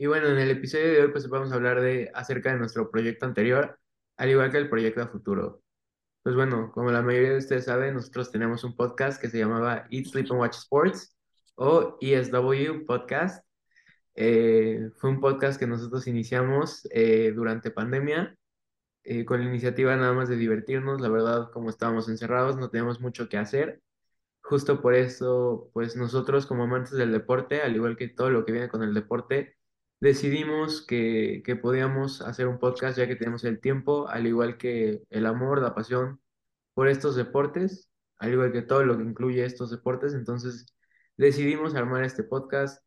Y bueno, en el episodio de hoy pues vamos a hablar de acerca de nuestro proyecto anterior, al igual que el proyecto a futuro. Pues bueno, como la mayoría de ustedes saben, nosotros tenemos un podcast que se llamaba Eat, Sleep and Watch Sports o ESW Podcast. Eh, fue un podcast que nosotros iniciamos eh, durante pandemia eh, con la iniciativa nada más de divertirnos. La verdad, como estábamos encerrados, no teníamos mucho que hacer. Justo por eso, pues nosotros como amantes del deporte, al igual que todo lo que viene con el deporte, decidimos que, que podíamos hacer un podcast ya que tenemos el tiempo, al igual que el amor, la pasión por estos deportes, al igual que todo lo que incluye estos deportes. Entonces decidimos armar este podcast,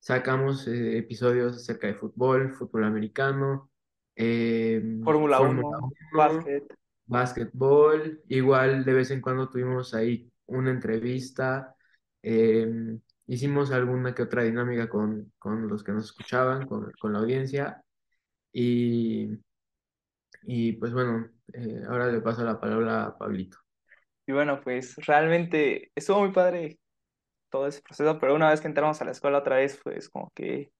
sacamos eh, episodios acerca de fútbol, fútbol americano, eh, Fórmula Fórmula 1, 1, básquet. básquetbol, igual de vez en cuando tuvimos ahí una entrevista. eh, Hicimos alguna que otra dinámica con, con los que nos escuchaban, con, con la audiencia. Y, y pues bueno, eh, ahora le paso la palabra a Pablito. Y bueno, pues realmente estuvo muy padre todo ese proceso, pero una vez que entramos a la escuela otra vez, pues como que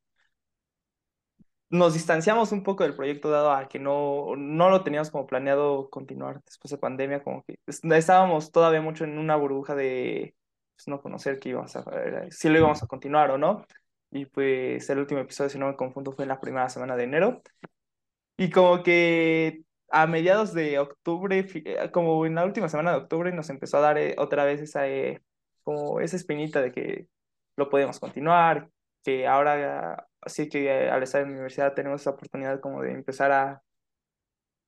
nos distanciamos un poco del proyecto dado a que no, no lo teníamos como planeado continuar después de pandemia, como que es- estábamos todavía mucho en una burbuja de pues, no conocer qué íbamos a hacer, si lo íbamos a continuar o no. Y pues el último episodio, si no me confundo, fue en la primera semana de enero. Y como que a mediados de octubre, eh, como en la última semana de octubre, nos empezó a dar eh, otra vez esa, eh, como esa espinita de que lo podemos continuar, que ahora sí que eh, al estar en la universidad tenemos esa oportunidad como de empezar a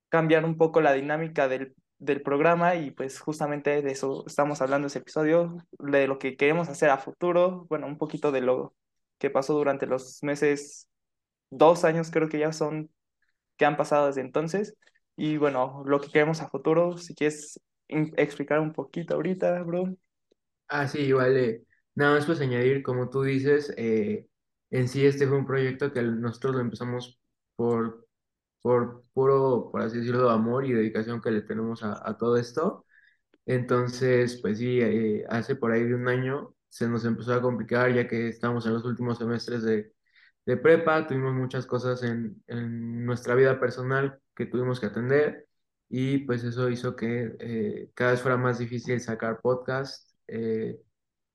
cambiar un poco la dinámica del, del programa y pues justamente de eso estamos hablando ese episodio, de lo que queremos hacer a futuro, bueno, un poquito de lo que pasó durante los meses, dos años creo que ya son que han pasado desde entonces. Y bueno, lo que queremos a futuro, si quieres explicar un poquito ahorita, bro. Ah, sí, igual, eh, nada más pues añadir, como tú dices, eh, en sí este fue un proyecto que nosotros lo empezamos por, por puro, por así decirlo, amor y dedicación que le tenemos a, a todo esto. Entonces, pues sí, eh, hace por ahí de un año se nos empezó a complicar ya que estamos en los últimos semestres de, de prepa, tuvimos muchas cosas en, en nuestra vida personal que tuvimos que atender y pues eso hizo que eh, cada vez fuera más difícil sacar podcast. eh,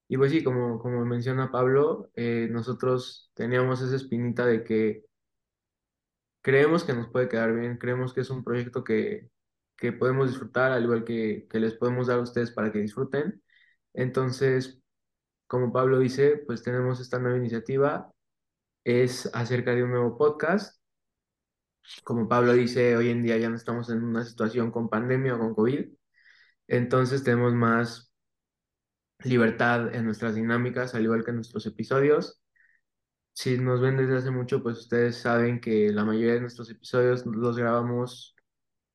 y pues sí, como, como menciona Pablo, eh, nosotros teníamos esa espinita de que creemos que nos puede quedar bien, creemos que es un proyecto que, que podemos disfrutar, al igual que, que les podemos dar a ustedes para que disfruten. Entonces, como Pablo dice, pues tenemos esta nueva iniciativa, es acerca de un nuevo podcast. Como Pablo dice, hoy en día ya no estamos en una situación con pandemia o con COVID, entonces tenemos más libertad en nuestras dinámicas, al igual que en nuestros episodios. Si nos ven desde hace mucho, pues ustedes saben que la mayoría de nuestros episodios los grabamos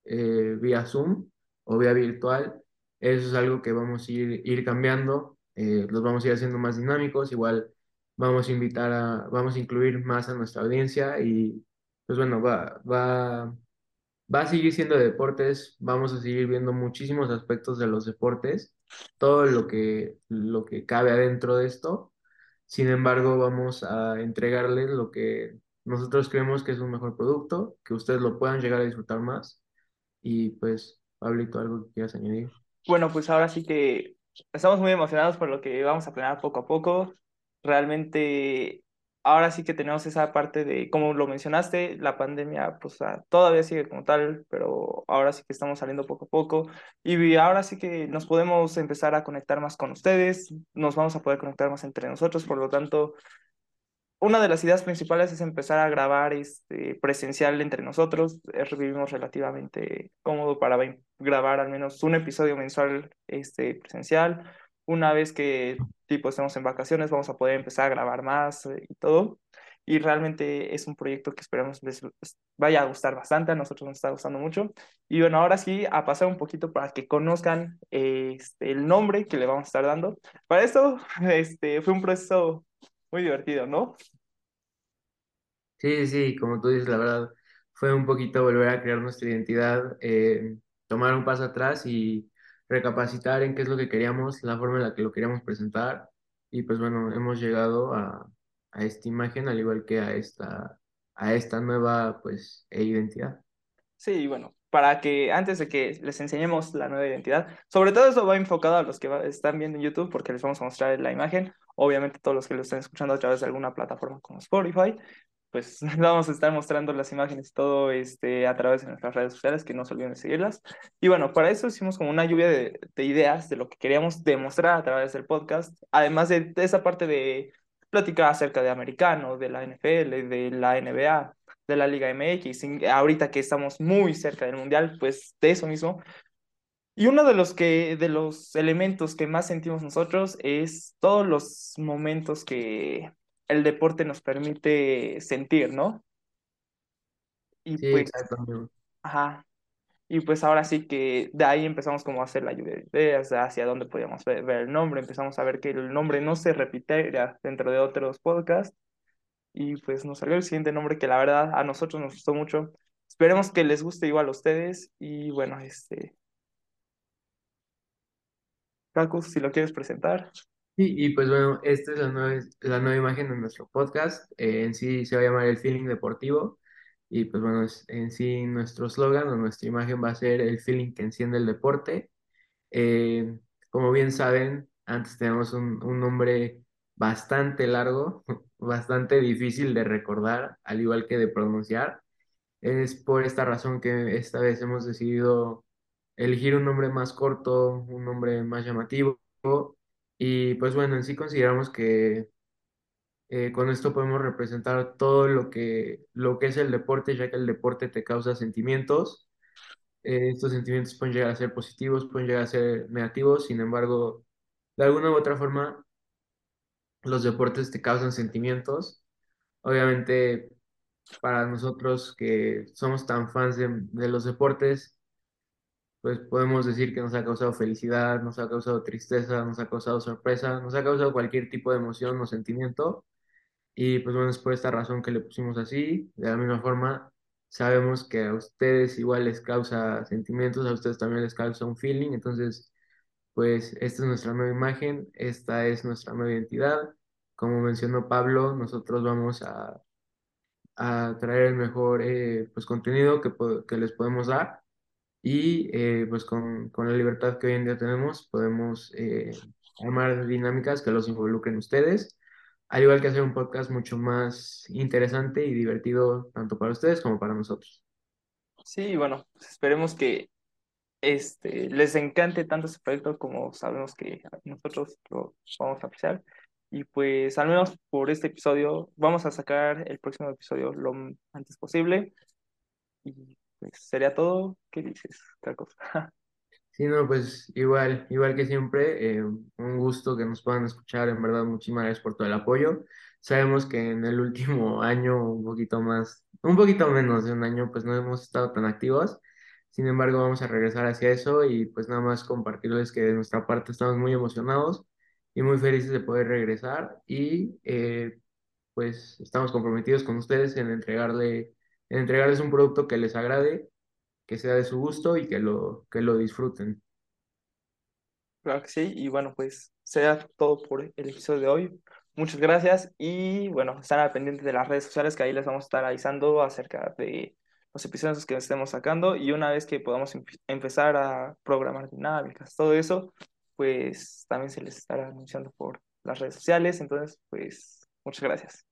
eh, vía Zoom o vía virtual. Eso es algo que vamos a ir, ir cambiando, eh, los vamos a ir haciendo más dinámicos, igual vamos a invitar a, vamos a incluir más a nuestra audiencia y pues bueno, va, va, va a seguir siendo deportes, vamos a seguir viendo muchísimos aspectos de los deportes, todo lo que, lo que cabe adentro de esto. Sin embargo, vamos a entregarles lo que nosotros creemos que es un mejor producto, que ustedes lo puedan llegar a disfrutar más. Y pues, Pablito, algo que quieras añadir. Bueno, pues ahora sí que estamos muy emocionados por lo que vamos a planear poco a poco. Realmente, ahora sí que tenemos esa parte de, como lo mencionaste, la pandemia pues ah, todavía sigue como tal, pero ahora sí que estamos saliendo poco a poco y ahora sí que nos podemos empezar a conectar más con ustedes, nos vamos a poder conectar más entre nosotros, por lo tanto, una de las ideas principales es empezar a grabar este, presencial entre nosotros. Eh, Vivimos relativamente cómodo para grabar al menos un episodio mensual este, presencial. Una vez que tipo estemos en vacaciones, vamos a poder empezar a grabar más eh, y todo. Y realmente es un proyecto que esperamos les vaya a gustar bastante. A nosotros nos está gustando mucho. Y bueno, ahora sí, a pasar un poquito para que conozcan este, el nombre que le vamos a estar dando. Para esto, este, fue un proceso muy divertido, ¿no? Sí, sí, como tú dices, la verdad, fue un poquito volver a crear nuestra identidad, eh, tomar un paso atrás y recapacitar en qué es lo que queríamos, la forma en la que lo queríamos presentar. Y pues bueno, hemos llegado a, esta imagen, al igual que a esta, a esta nueva pues, e identidad. Sí, bueno, para que antes de que les enseñemos la nueva identidad, sobre todo eso va enfocado a los que están viendo en YouTube porque les vamos a mostrar la imagen, obviamente todos los que lo están escuchando a través de alguna plataforma como Spotify, pues vamos a estar mostrando las imágenes todo este, a través de nuestras redes sociales, que no se olviden de seguirlas. Y bueno, para eso hicimos como una lluvia de, de ideas de lo que queríamos demostrar a través del podcast, además de, esa parte de platicar acerca de americano, de la NFL, de la NBA, de la Liga MX, ahorita que estamos muy cerca del Mundial, pues de eso mismo. Y uno de los, que, de los elementos que más sentimos nosotros es todos los momentos que el deporte nos permite sentir, ¿no? Y Sí, pues, exacto. ajá. Y pues ahora sí que de ahí empezamos como a hacer la lluvia de ideas, hacia dónde podíamos ver, ver el nombre, empezamos a ver que el nombre no se repitiera dentro de otros podcasts y pues nos salió el siguiente nombre que la verdad a nosotros nos gustó mucho. Esperemos que les guste igual a ustedes y bueno, este... Cacus, si lo quieres presentar. Sí, y pues bueno, esta es la nueva, la nueva imagen de nuestro podcast. Eh, en sí se va a llamar el feeling deportivo. Y pues bueno, en sí nuestro slogan o nuestra imagen va a ser el feeling que enciende el deporte. Eh, como bien saben, antes teníamos un, un nombre bastante largo, bastante difícil de recordar, al igual que de pronunciar. Es por esta razón que esta vez hemos decidido elegir un nombre más corto, un nombre más llamativo. Y pues bueno, en sí consideramos que eh, con esto podemos representar todo lo que, lo que es el deporte, ya que el deporte te causa sentimientos. Eh, estos sentimientos pueden llegar a ser positivos, pueden llegar a ser negativos, sin embargo, de alguna u otra forma, los deportes te causan sentimientos. Obviamente, para nosotros que somos tan fans de, de los deportes, pues podemos decir que nos ha causado felicidad, nos ha causado tristeza, nos ha causado sorpresa, nos ha causado cualquier tipo de emoción o sentimiento. Y pues bueno, es por esta razón que le pusimos así. De la misma forma, sabemos que a ustedes igual les causa sentimientos, a ustedes también les causa un feeling. Entonces, pues esta es nuestra nueva imagen, esta es nuestra nueva identidad. Como mencionó Pablo, nosotros vamos a, a traer el mejor eh, pues, contenido que, que les podemos dar y eh, pues con, con la libertad que hoy en día tenemos, podemos eh, armar dinámicas que los involucren ustedes, al igual que hacer un podcast mucho más interesante y divertido tanto para ustedes como para nosotros. Sí, bueno, pues esperemos que este, les encante tanto este proyecto como sabemos que nosotros lo vamos a apreciar. Y pues al menos por este episodio vamos a sacar el próximo episodio lo antes posible. Sería todo. ¿Qué dices, Carlos? Sí, no, pues igual, igual que siempre, eh, un gusto que nos puedan escuchar, en verdad, muchísimas gracias por todo el apoyo. Sabemos que en el último año, un poquito más, un poquito menos de un año, pues no hemos estado tan activos. Sin embargo, vamos a regresar hacia eso y pues nada más compartirles que de nuestra parte estamos muy emocionados y muy felices de poder regresar y eh, pues estamos comprometidos con ustedes en entregarle, en entregarles un producto que les agrade que sea de su gusto y que lo, que lo disfruten. Claro que sí. Y bueno, pues será todo por el episodio de hoy. Muchas gracias y bueno, están al pendiente de las redes sociales que ahí les vamos a estar avisando acerca de los episodios que estemos sacando y una vez que podamos em- empezar a programar dinámicas, todo eso, pues también se les estará anunciando por las redes sociales. Entonces, pues muchas gracias.